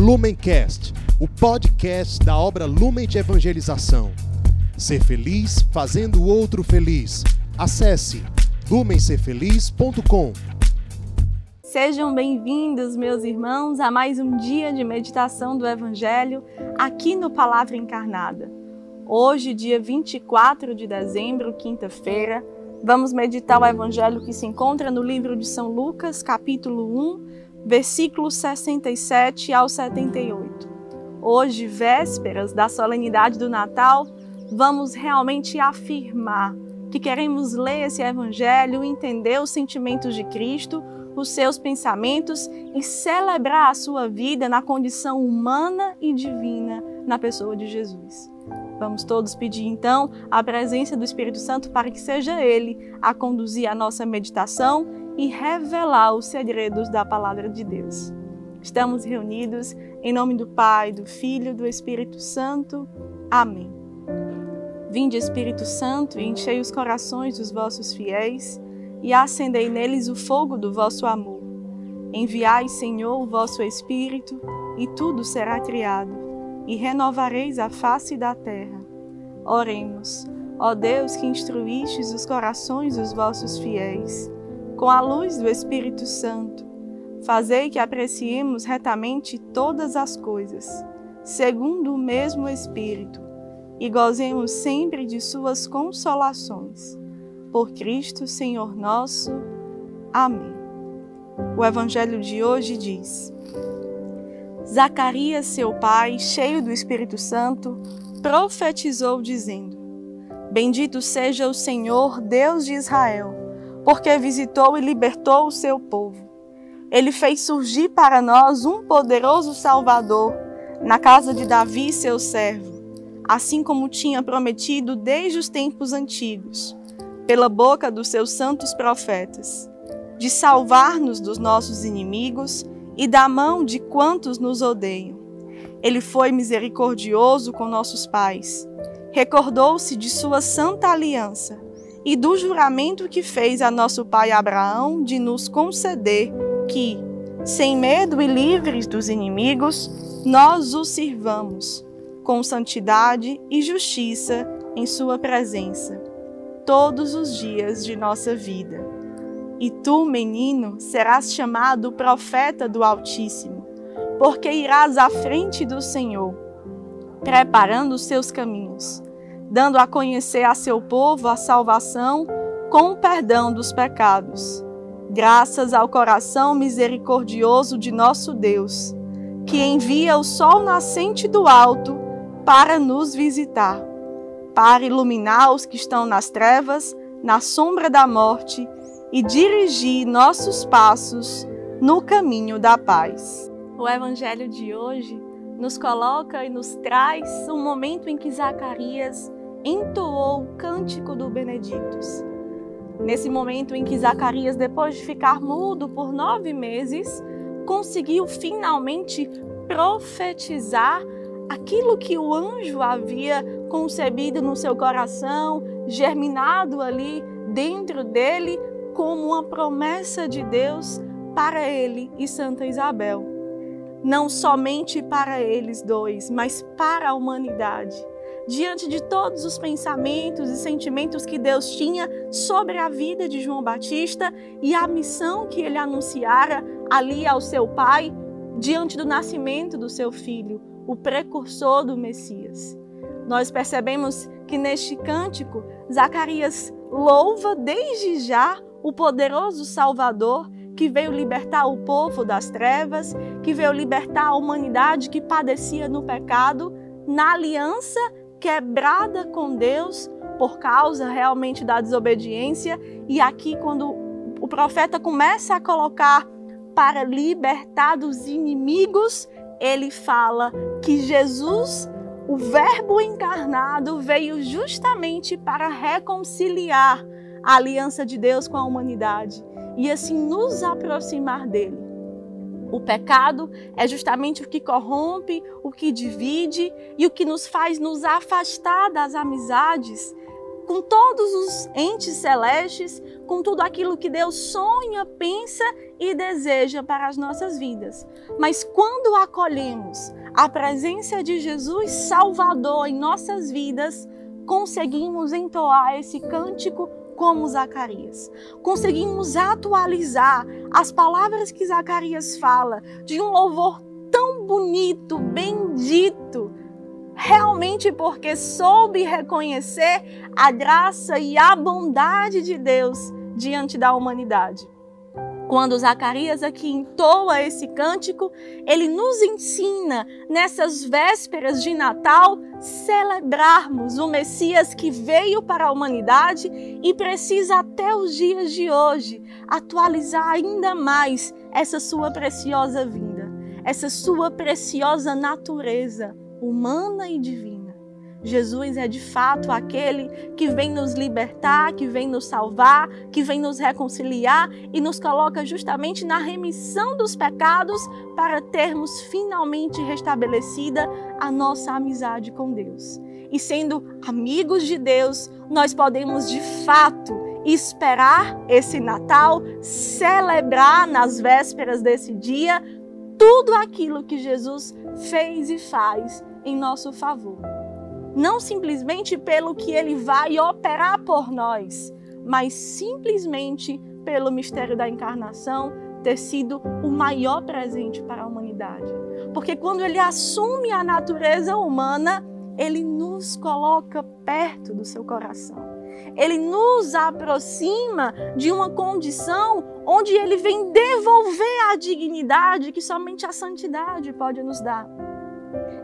Lumencast, o podcast da obra Lumen de Evangelização. Ser feliz fazendo o outro feliz. Acesse lumencerfeliz.com. Sejam bem-vindos, meus irmãos, a mais um dia de meditação do Evangelho aqui no Palavra Encarnada. Hoje, dia 24 de dezembro, quinta-feira, vamos meditar o Evangelho que se encontra no livro de São Lucas, capítulo 1, versículos 67 ao 78. Hoje, vésperas da solenidade do Natal, vamos realmente afirmar que queremos ler esse Evangelho, entender os sentimentos de Cristo, os seus pensamentos e celebrar a sua vida na condição humana e divina na pessoa de Jesus. Vamos todos pedir então a presença do Espírito Santo para que seja Ele a conduzir a nossa meditação e revelar os segredos da palavra de Deus. Estamos reunidos em nome do Pai, do Filho e do Espírito Santo. Amém. Vinde, Espírito Santo, e enchei os corações dos vossos fiéis e acendei neles o fogo do vosso amor. Enviai, Senhor, o vosso Espírito, e tudo será criado, e renovareis a face da terra. Oremos, ó Deus que instruístes os corações dos vossos fiéis com a luz do Espírito Santo, fazei que apreciemos retamente todas as coisas, segundo o mesmo Espírito, e gozemos sempre de Suas consolações. Por Cristo, Senhor nosso. Amém. O Evangelho de hoje diz: Zacarias, seu pai, cheio do Espírito Santo, profetizou, dizendo: Bendito seja o Senhor, Deus de Israel porque visitou e libertou o seu povo. Ele fez surgir para nós um poderoso Salvador na casa de Davi, seu servo, assim como tinha prometido desde os tempos antigos, pela boca dos seus santos profetas, de salvar-nos dos nossos inimigos e da mão de quantos nos odeiam. Ele foi misericordioso com nossos pais, recordou-se de sua santa aliança e do juramento que fez a nosso pai Abraão de nos conceder que, sem medo e livres dos inimigos, nós o sirvamos com santidade e justiça em Sua presença, todos os dias de nossa vida. E tu, menino, serás chamado profeta do Altíssimo, porque irás à frente do Senhor, preparando os seus caminhos dando a conhecer a seu povo a salvação com o perdão dos pecados. Graças ao coração misericordioso de nosso Deus, que envia o sol nascente do alto para nos visitar, para iluminar os que estão nas trevas, na sombra da morte e dirigir nossos passos no caminho da paz. O evangelho de hoje nos coloca e nos traz um momento em que Zacarias entoou o cântico do Benedictus. Nesse momento em que Zacarias, depois de ficar mudo por nove meses, conseguiu finalmente profetizar aquilo que o anjo havia concebido no seu coração, germinado ali dentro dele como uma promessa de Deus para ele e Santa Isabel. Não somente para eles dois, mas para a humanidade diante de todos os pensamentos e sentimentos que Deus tinha sobre a vida de João Batista e a missão que ele anunciara ali ao seu pai diante do nascimento do seu filho, o precursor do Messias. Nós percebemos que neste cântico, Zacarias louva desde já o poderoso Salvador que veio libertar o povo das trevas, que veio libertar a humanidade que padecia no pecado, na aliança quebrada com Deus por causa realmente da desobediência. E aqui, quando o profeta começa a colocar para libertar dos inimigos, ele fala que Jesus, o Verbo encarnado, veio justamente para reconciliar a aliança de Deus com a humanidade e assim nos aproximar dele. O pecado é justamente o que corrompe, o que divide e o que nos faz nos afastar das amizades com todos os entes celestes, com tudo aquilo que Deus sonha, pensa e deseja para as nossas vidas. Mas quando acolhemos a presença de Jesus Salvador em nossas vidas, conseguimos entoar esse cântico como Zacarias. Conseguimos atualizar as palavras que Zacarias fala de um louvor tão bonito, bendito, realmente porque soube reconhecer a graça e a bondade de Deus diante da humanidade. Quando Zacarias aqui entoa esse cântico, ele nos ensina, nessas vésperas de Natal, celebrarmos o Messias que veio para a humanidade e precisa até os dias de hoje atualizar ainda mais essa sua preciosa vinda, essa sua preciosa natureza humana e divina. Jesus é de fato aquele que vem nos libertar, que vem nos salvar, que vem nos reconciliar e nos coloca justamente na remissão dos pecados para termos finalmente restabelecida a nossa amizade com Deus. E sendo amigos de Deus, nós podemos de fato esperar esse Natal, celebrar nas vésperas desse dia tudo aquilo que Jesus fez e faz em nosso favor não simplesmente pelo que ele vai operar por nós, mas simplesmente pelo mistério da encarnação ter sido o maior presente para a humanidade. Porque quando ele assume a natureza humana, ele nos coloca perto do seu coração. Ele nos aproxima de uma condição onde ele vem devolver a dignidade que somente a santidade pode nos dar.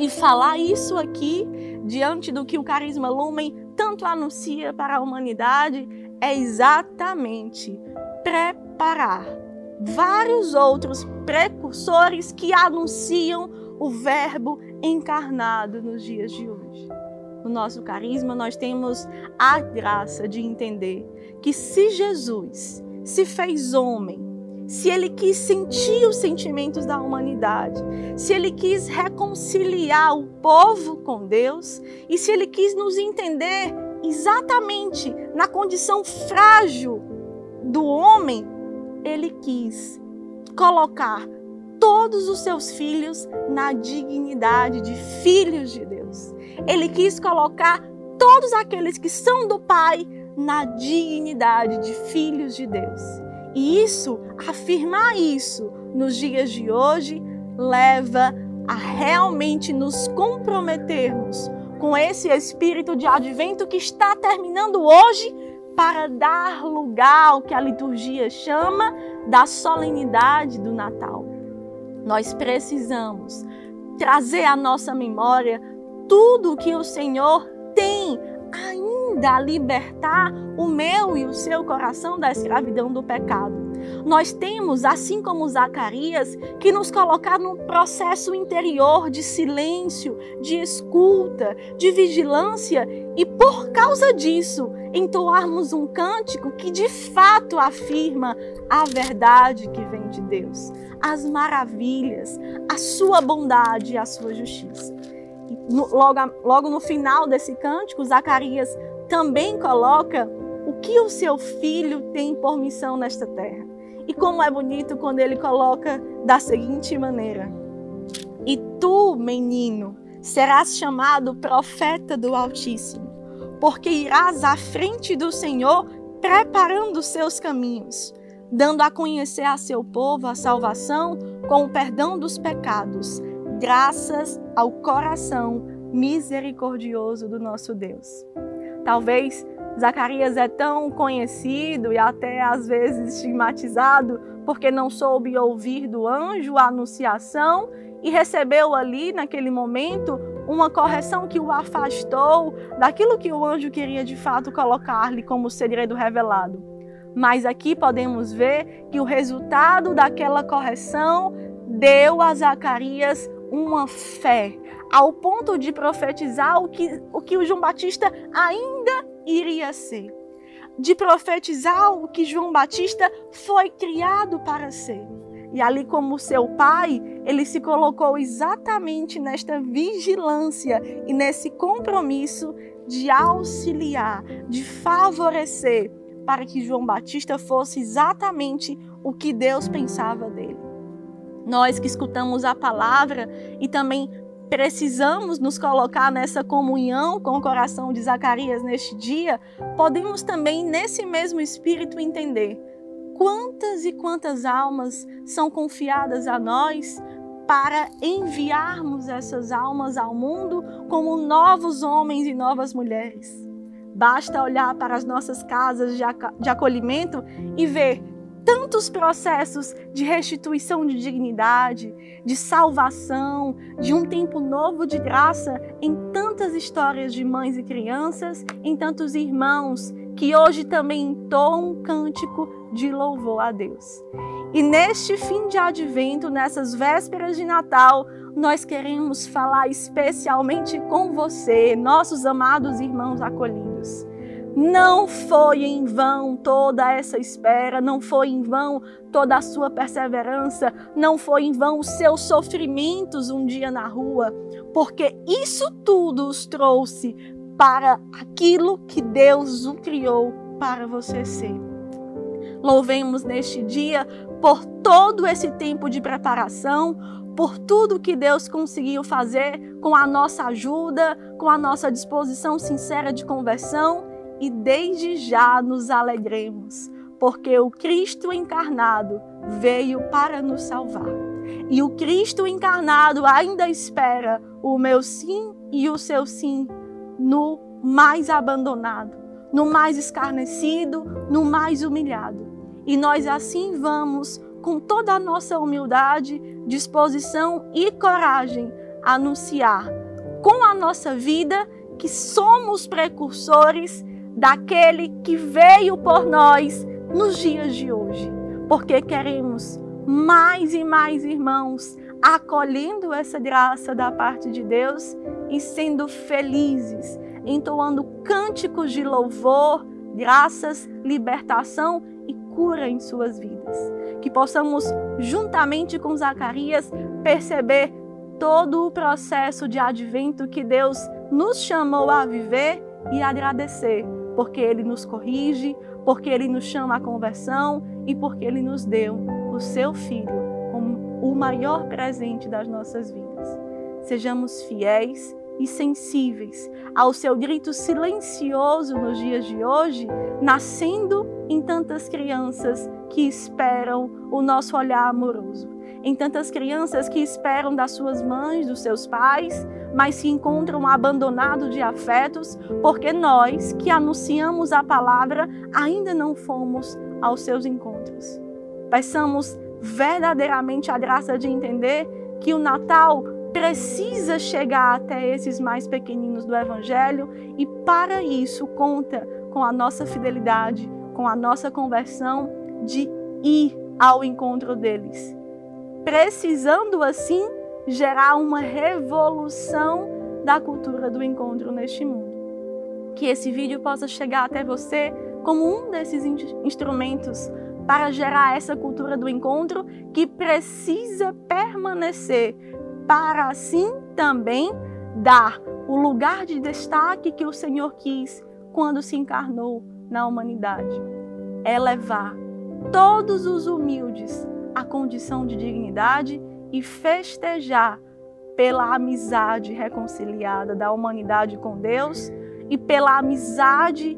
E falar isso aqui, diante do que o Carisma Lumen tanto anuncia para a humanidade, é exatamente preparar vários outros precursores que anunciam o Verbo encarnado nos dias de hoje. No nosso carisma, nós temos a graça de entender que se Jesus se fez homem se ele quis sentir os sentimentos da humanidade, se ele quis reconciliar o povo com Deus e se ele quis nos entender exatamente na condição frágil do homem, ele quis colocar todos os seus filhos na dignidade de filhos de Deus. Ele quis colocar todos aqueles que são do Pai na dignidade de filhos de Deus. E isso, afirmar isso nos dias de hoje, leva a realmente nos comprometermos com esse espírito de advento que está terminando hoje para dar lugar ao que a liturgia chama da solenidade do Natal. Nós precisamos trazer à nossa memória tudo o que o Senhor ainda a libertar o meu e o seu coração da escravidão do pecado. Nós temos, assim como Zacarias, que nos colocar num processo interior de silêncio, de escuta, de vigilância e, por causa disso, entoarmos um cântico que de fato afirma a verdade que vem de Deus, as maravilhas, a sua bondade e a sua justiça. No, logo, logo no final desse cântico, Zacarias também coloca o que o seu filho tem por missão nesta terra. E como é bonito quando ele coloca da seguinte maneira: E tu, menino, serás chamado profeta do Altíssimo, porque irás à frente do Senhor preparando seus caminhos, dando a conhecer a seu povo a salvação com o perdão dos pecados, graças ao coração misericordioso do nosso Deus. Talvez Zacarias é tão conhecido e até às vezes estigmatizado porque não soube ouvir do anjo a anunciação e recebeu ali naquele momento uma correção que o afastou daquilo que o anjo queria de fato colocar-lhe como segredo revelado. Mas aqui podemos ver que o resultado daquela correção deu a Zacarias uma fé, ao ponto de profetizar o que o, que o João Batista ainda iria ser. De profetizar o que João Batista foi criado para ser. E ali, como seu pai, ele se colocou exatamente nesta vigilância e nesse compromisso de auxiliar, de favorecer para que João Batista fosse exatamente o que Deus pensava dele. Nós que escutamos a palavra e também precisamos nos colocar nessa comunhão com o coração de Zacarias neste dia, podemos também, nesse mesmo espírito, entender quantas e quantas almas são confiadas a nós para enviarmos essas almas ao mundo como novos homens e novas mulheres. Basta olhar para as nossas casas de acolhimento e ver tantos processos de restituição de dignidade, de salvação, de um tempo novo de graça em tantas histórias de mães e crianças, em tantos irmãos que hoje também entoam um cântico de louvor a Deus. E neste fim de advento, nessas vésperas de Natal, nós queremos falar especialmente com você, nossos amados irmãos acolhidos. Não foi em vão toda essa espera, não foi em vão toda a sua perseverança, não foi em vão os seus sofrimentos um dia na rua, porque isso tudo os trouxe para aquilo que Deus o criou para você ser. Louvemos neste dia por todo esse tempo de preparação, por tudo que Deus conseguiu fazer com a nossa ajuda, com a nossa disposição sincera de conversão e desde já nos alegremos, porque o Cristo encarnado veio para nos salvar. E o Cristo encarnado ainda espera o meu sim e o seu sim no mais abandonado, no mais escarnecido, no mais humilhado. E nós assim vamos, com toda a nossa humildade, disposição e coragem, anunciar com a nossa vida que somos precursores daquele que veio por nós nos dias de hoje, porque queremos mais e mais irmãos acolhendo essa graça da parte de Deus e sendo felizes, entoando cânticos de louvor, graças, libertação e cura em suas vidas. Que possamos, juntamente com Zacarias, perceber todo o processo de advento que Deus nos chamou a viver e agradecer porque Ele nos corrige, porque Ele nos chama à conversão e porque Ele nos deu o Seu Filho como o maior presente das nossas vidas. Sejamos fiéis e sensíveis ao seu grito silencioso nos dias de hoje, nascendo em tantas crianças que esperam o nosso olhar amoroso, em tantas crianças que esperam das suas mães, dos seus pais, mas se encontram abandonados de afetos, porque nós que anunciamos a palavra ainda não fomos aos seus encontros. Peçamos verdadeiramente a graça de entender que o Natal precisa chegar até esses mais pequeninos do Evangelho e para isso conta com a nossa fidelidade, com a nossa conversão de ir ao encontro deles. Precisando assim gerar uma revolução da cultura do encontro neste mundo. Que esse vídeo possa chegar até você como um desses instrumentos para gerar essa cultura do encontro que precisa permanecer para assim também dar o lugar de destaque que o Senhor quis quando se encarnou na humanidade. Elevar todos os humildes à condição de dignidade e festejar pela amizade reconciliada da humanidade com Deus e pela amizade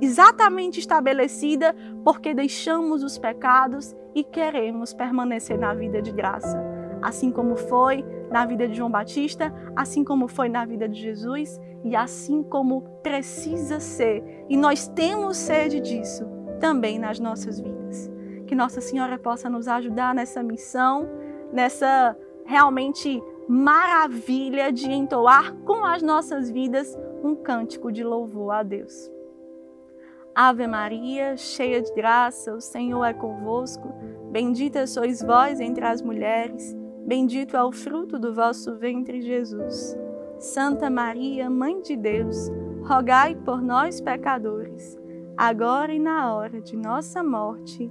exatamente estabelecida porque deixamos os pecados e queremos permanecer na vida de graça. Assim como foi na vida de João Batista, assim como foi na vida de Jesus e assim como precisa ser. E nós temos sede disso também nas nossas vidas. Que Nossa Senhora possa nos ajudar nessa missão nessa realmente maravilha de entoar com as nossas vidas um cântico de louvor a Deus. Ave Maria, cheia de graça, o Senhor é convosco. Bendita sois vós entre as mulheres, bendito é o fruto do vosso ventre, Jesus. Santa Maria, Mãe de Deus, rogai por nós, pecadores, agora e na hora de nossa morte.